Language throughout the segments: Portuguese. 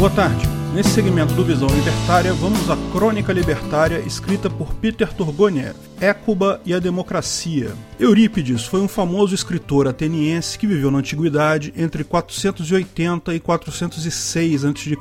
Boa tarde. Nesse segmento do Visão Libertária, vamos à Crônica Libertária escrita por Peter Turgoniev, Écuba e a Democracia. Eurípides foi um famoso escritor ateniense que viveu na Antiguidade entre 480 e 406 a.C.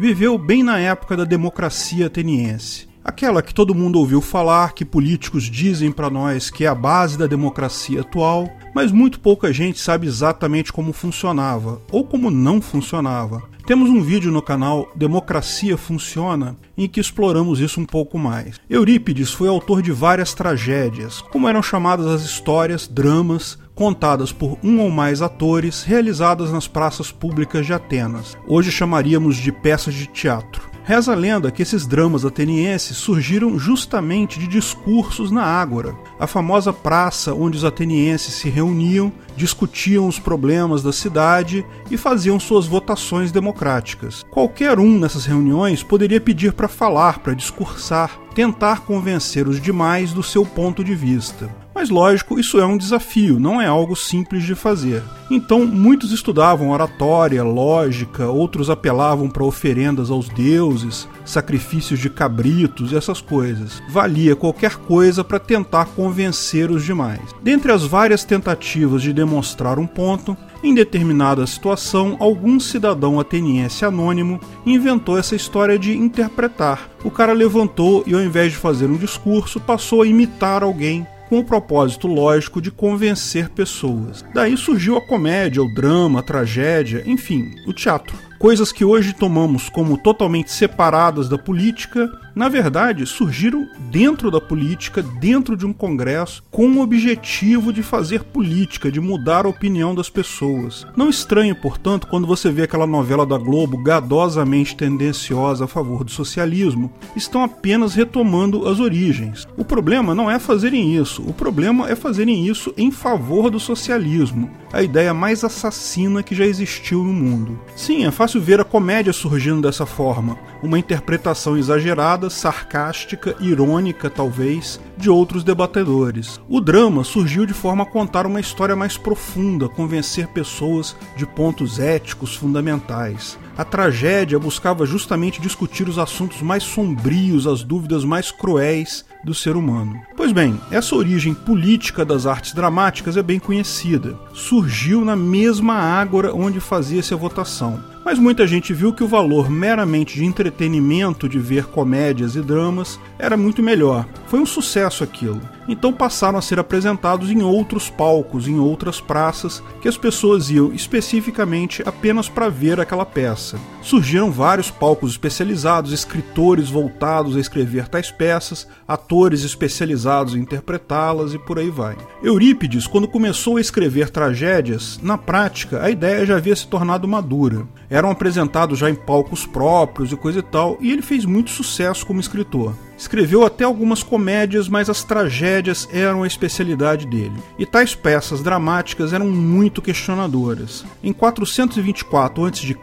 Viveu bem na época da democracia ateniense. Aquela que todo mundo ouviu falar, que políticos dizem para nós que é a base da democracia atual, mas muito pouca gente sabe exatamente como funcionava ou como não funcionava. Temos um vídeo no canal Democracia Funciona em que exploramos isso um pouco mais. Eurípides foi autor de várias tragédias, como eram chamadas as histórias, dramas, contadas por um ou mais atores, realizadas nas praças públicas de Atenas. Hoje chamaríamos de peças de teatro. Reza a lenda que esses dramas atenienses surgiram justamente de discursos na Ágora, a famosa praça onde os atenienses se reuniam, discutiam os problemas da cidade e faziam suas votações democráticas. Qualquer um nessas reuniões poderia pedir para falar, para discursar, tentar convencer os demais do seu ponto de vista. Mas lógico, isso é um desafio, não é algo simples de fazer. Então, muitos estudavam oratória, lógica, outros apelavam para oferendas aos deuses, sacrifícios de cabritos e essas coisas. Valia qualquer coisa para tentar convencer os demais. Dentre as várias tentativas de demonstrar um ponto, em determinada situação, algum cidadão ateniense anônimo inventou essa história de interpretar. O cara levantou e, ao invés de fazer um discurso, passou a imitar alguém com o propósito lógico de convencer pessoas. Daí surgiu a comédia, o drama, a tragédia, enfim, o teatro. Coisas que hoje tomamos como totalmente separadas da política, na verdade surgiram dentro da política, dentro de um congresso, com o objetivo de fazer política, de mudar a opinião das pessoas. Não estranhe, portanto, quando você vê aquela novela da Globo gadosamente tendenciosa a favor do socialismo, estão apenas retomando as origens. O problema não é fazerem isso, o problema é fazerem isso em favor do socialismo, a ideia mais assassina que já existiu no mundo. Sim, é fácil ver a comédia surgindo dessa forma, uma interpretação exagerada, sarcástica, irônica talvez, de outros debatedores. O drama surgiu de forma a contar uma história mais profunda, convencer pessoas de pontos éticos fundamentais. A tragédia buscava justamente discutir os assuntos mais sombrios, as dúvidas mais cruéis do ser humano. Pois bem, essa origem política das artes dramáticas é bem conhecida. Surgiu na mesma ágora onde fazia-se a votação. Mas muita gente viu que o valor meramente de entretenimento de ver comédias e dramas era muito melhor. Foi um sucesso aquilo. Então passaram a ser apresentados em outros palcos, em outras praças, que as pessoas iam especificamente apenas para ver aquela peça. Surgiram vários palcos especializados, escritores voltados a escrever tais peças, atores especializados em interpretá-las e por aí vai. Eurípides, quando começou a escrever tragédias, na prática a ideia já havia se tornado madura eram apresentados já em palcos próprios e coisa e tal, e ele fez muito sucesso como escritor. Escreveu até algumas comédias, mas as tragédias eram a especialidade dele. E tais peças dramáticas eram muito questionadoras. Em 424 a.C.,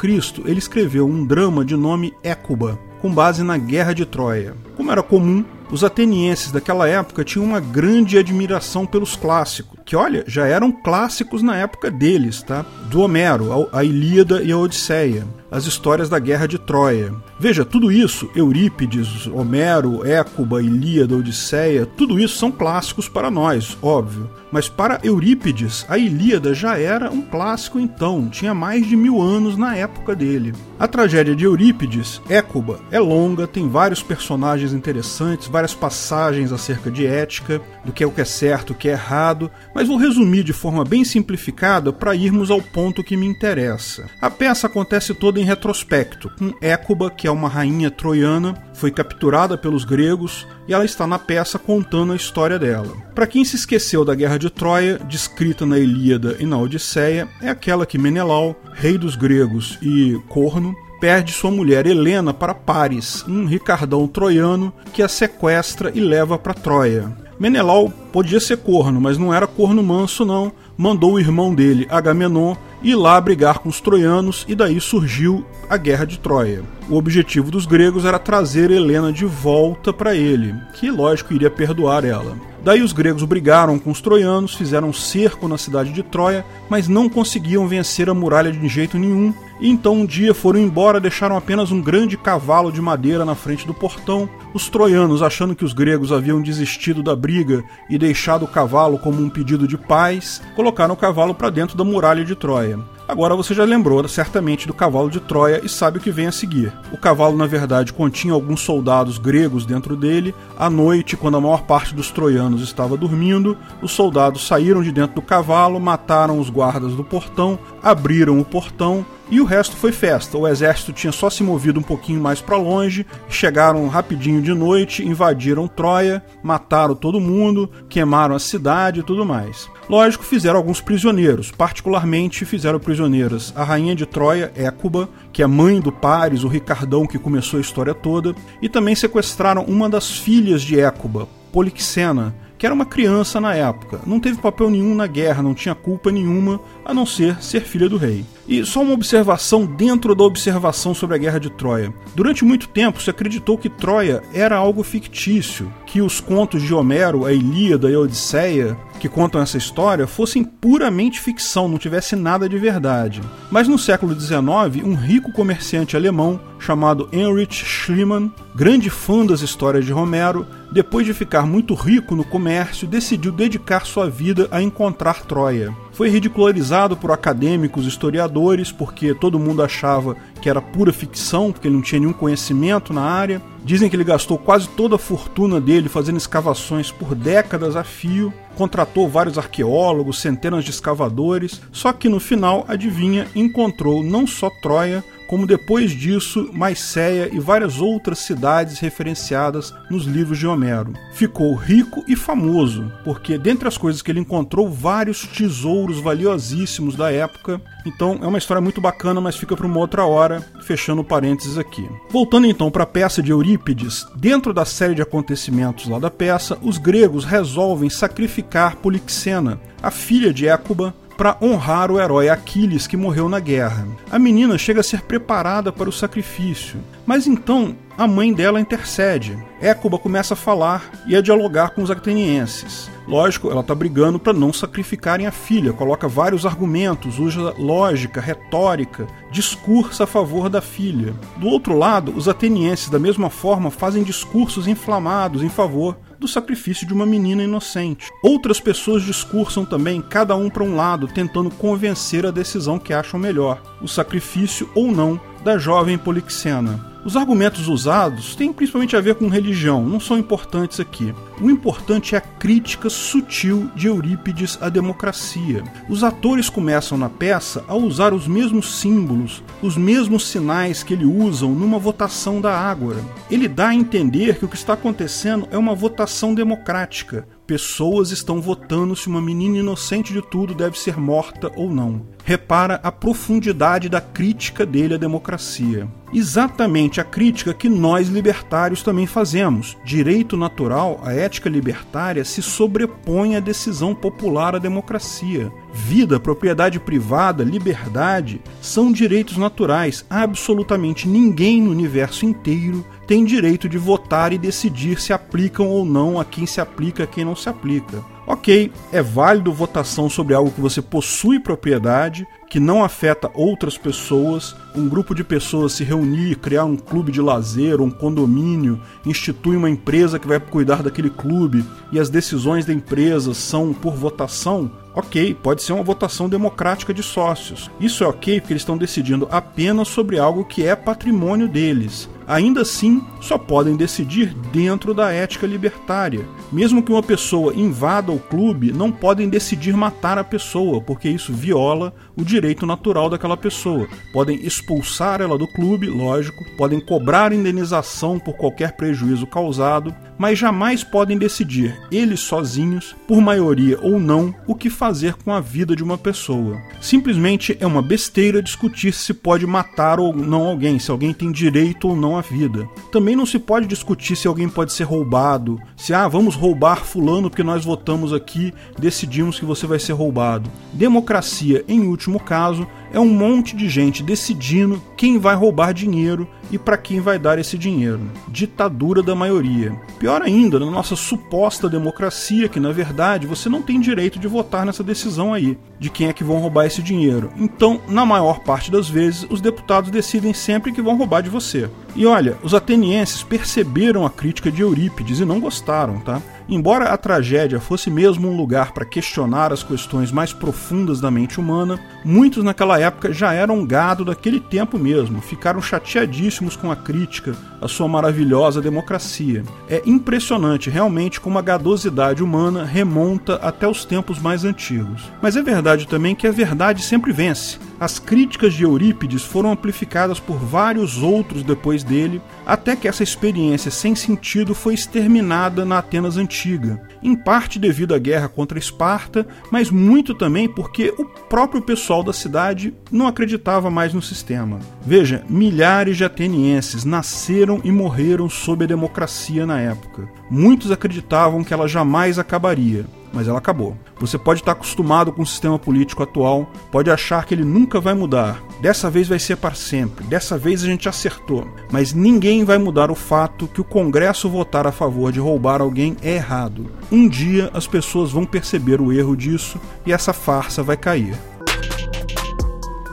ele escreveu um drama de nome Écuba, com base na Guerra de Troia. Como era comum, os atenienses daquela época tinham uma grande admiração pelos clássicos, que olha, já eram clássicos na época deles, tá? Do Homero, a Ilíada e a Odisseia as histórias da Guerra de Troia. Veja, tudo isso, Eurípides, Homero, Écuba, Ilíada, Odisseia, tudo isso são clássicos para nós, óbvio. Mas para Eurípides, a Ilíada já era um clássico então, tinha mais de mil anos na época dele. A tragédia de Eurípides, Écuba, é longa, tem vários personagens interessantes, várias passagens acerca de ética, do que é o que é certo, o que é errado, mas vou resumir de forma bem simplificada para irmos ao ponto que me interessa. A peça acontece toda em retrospecto, com Écuba, que é uma rainha troiana, foi capturada pelos gregos e ela está na peça contando a história dela. Para quem se esqueceu da Guerra de Troia, descrita na Ilíada e na Odisseia, é aquela que Menelau, rei dos gregos e corno, perde sua mulher Helena para Paris, um ricardão troiano que a sequestra e leva para Troia. Menelau podia ser corno, mas não era corno manso não, mandou o irmão dele, Agamenon, ir lá brigar com os troianos e daí surgiu a Guerra de Troia. O objetivo dos gregos era trazer Helena de volta para ele, que lógico iria perdoar ela. Daí os gregos brigaram com os troianos, fizeram um cerco na cidade de Troia, mas não conseguiam vencer a muralha de jeito nenhum. E então um dia foram embora, deixaram apenas um grande cavalo de madeira na frente do portão. Os troianos, achando que os gregos haviam desistido da briga e deixado o cavalo como um pedido de paz, colocaram o cavalo para dentro da muralha de Troia. Agora você já lembrou certamente do cavalo de Troia e sabe o que vem a seguir. O cavalo, na verdade, continha alguns soldados gregos dentro dele. À noite, quando a maior parte dos troianos estava dormindo, os soldados saíram de dentro do cavalo, mataram os guardas do portão, abriram o portão e o resto foi festa. O exército tinha só se movido um pouquinho mais para longe, chegaram rapidinho de noite, invadiram Troia, mataram todo mundo, queimaram a cidade e tudo mais. Lógico, fizeram alguns prisioneiros, particularmente fizeram prisioneiras a rainha de Troia, Écuba, que é mãe do Paris, o Ricardão que começou a história toda, e também sequestraram uma das filhas de Écuba, Polixena, que era uma criança na época, não teve papel nenhum na guerra, não tinha culpa nenhuma a não ser ser filha do rei. E só uma observação dentro da observação sobre a Guerra de Troia. Durante muito tempo se acreditou que Troia era algo fictício, que os contos de Homero, a Ilíada e a Odisseia, que contam essa história, fossem puramente ficção, não tivesse nada de verdade. Mas no século XIX, um rico comerciante alemão chamado Heinrich Schliemann, grande fã das histórias de Homero, depois de ficar muito rico no comércio, decidiu dedicar sua vida a encontrar Troia. Foi ridicularizado por acadêmicos, historiadores, porque todo mundo achava que era pura ficção, porque ele não tinha nenhum conhecimento na área. Dizem que ele gastou quase toda a fortuna dele fazendo escavações por décadas a fio, contratou vários arqueólogos, centenas de escavadores, só que no final, adivinha, encontrou não só Troia, como depois disso Maicéia e várias outras cidades referenciadas nos livros de Homero. Ficou rico e famoso, porque dentre as coisas que ele encontrou, vários tesouros valiosíssimos da época. Então é uma história muito bacana, mas fica para uma outra hora, fechando parênteses aqui. Voltando então para a peça de Eurípides, dentro da série de acontecimentos lá da peça, os gregos resolvem sacrificar Polixena, a filha de Écuba, para honrar o herói Aquiles que morreu na guerra. A menina chega a ser preparada para o sacrifício, mas então a mãe dela intercede. Écuba começa a falar e a dialogar com os atenienses. Lógico, ela está brigando para não sacrificarem a filha, coloca vários argumentos, usa lógica, retórica, discursa a favor da filha. Do outro lado, os atenienses, da mesma forma, fazem discursos inflamados em favor do sacrifício de uma menina inocente. Outras pessoas discursam também, cada um para um lado, tentando convencer a decisão que acham melhor, o sacrifício ou não da jovem Polixena. Os argumentos usados têm principalmente a ver com religião, não são importantes aqui. O importante é a crítica sutil de Eurípides à democracia. Os atores começam na peça a usar os mesmos símbolos, os mesmos sinais que ele usam numa votação da Ágora. Ele dá a entender que o que está acontecendo é uma votação democrática, Pessoas estão votando se uma menina inocente de tudo deve ser morta ou não. Repara a profundidade da crítica dele à democracia. Exatamente a crítica que nós libertários também fazemos. Direito natural, a ética libertária se sobrepõe à decisão popular à democracia. Vida, propriedade privada, liberdade são direitos naturais. Absolutamente ninguém no universo inteiro tem direito de votar e decidir se aplicam ou não a quem se aplica e a quem não se aplica. Ok, é válido votação sobre algo que você possui propriedade, que não afeta outras pessoas, um grupo de pessoas se reunir, criar um clube de lazer um condomínio, institui uma empresa que vai cuidar daquele clube e as decisões da empresa são por votação, ok, pode ser uma votação democrática de sócios. Isso é ok porque eles estão decidindo apenas sobre algo que é patrimônio deles ainda assim só podem decidir dentro da ética libertária. Mesmo que uma pessoa invada o clube, não podem decidir matar a pessoa, porque isso viola o direito natural daquela pessoa. Podem expulsar ela do clube, lógico, podem cobrar indenização por qualquer prejuízo causado, mas jamais podem decidir, eles sozinhos, por maioria ou não, o que fazer com a vida de uma pessoa. Simplesmente é uma besteira discutir se pode matar ou não alguém, se alguém tem direito ou não vida. Também não se pode discutir se alguém pode ser roubado, se ah, vamos roubar fulano porque nós votamos aqui, decidimos que você vai ser roubado. Democracia, em último caso, é um monte de gente decidindo quem vai roubar dinheiro e para quem vai dar esse dinheiro. Ditadura da maioria. Pior ainda, na nossa suposta democracia, que na verdade você não tem direito de votar nessa decisão aí, de quem é que vão roubar esse dinheiro. Então, na maior parte das vezes, os deputados decidem sempre que vão roubar de você. E olha, os atenienses perceberam a crítica de Eurípides e não gostaram, tá? Embora a tragédia fosse mesmo um lugar para questionar as questões mais profundas da mente humana, muitos naquela época já eram gado daquele tempo mesmo, ficaram chateadíssimos com a crítica à sua maravilhosa democracia. É impressionante realmente como a gadosidade humana remonta até os tempos mais antigos. Mas é verdade também que a verdade sempre vence. As críticas de Eurípides foram amplificadas por vários outros depois dele, até que essa experiência sem sentido foi exterminada na Atenas antiga, em parte devido à guerra contra Esparta, mas muito também porque o próprio pessoal da cidade não acreditava mais no sistema. Veja, milhares de atenienses nasceram e morreram sob a democracia na época. Muitos acreditavam que ela jamais acabaria mas ela acabou. Você pode estar acostumado com o sistema político atual, pode achar que ele nunca vai mudar. Dessa vez vai ser para sempre, dessa vez a gente acertou. Mas ninguém vai mudar o fato que o Congresso votar a favor de roubar alguém é errado. Um dia as pessoas vão perceber o erro disso e essa farsa vai cair.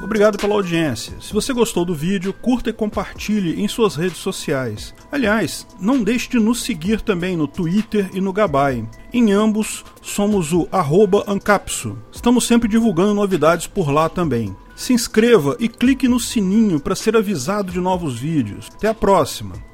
Obrigado pela audiência. Se você gostou do vídeo, curta e compartilhe em suas redes sociais. Aliás, não deixe de nos seguir também no Twitter e no Gabay. Em ambos, somos o Ancapso. Estamos sempre divulgando novidades por lá também. Se inscreva e clique no sininho para ser avisado de novos vídeos. Até a próxima!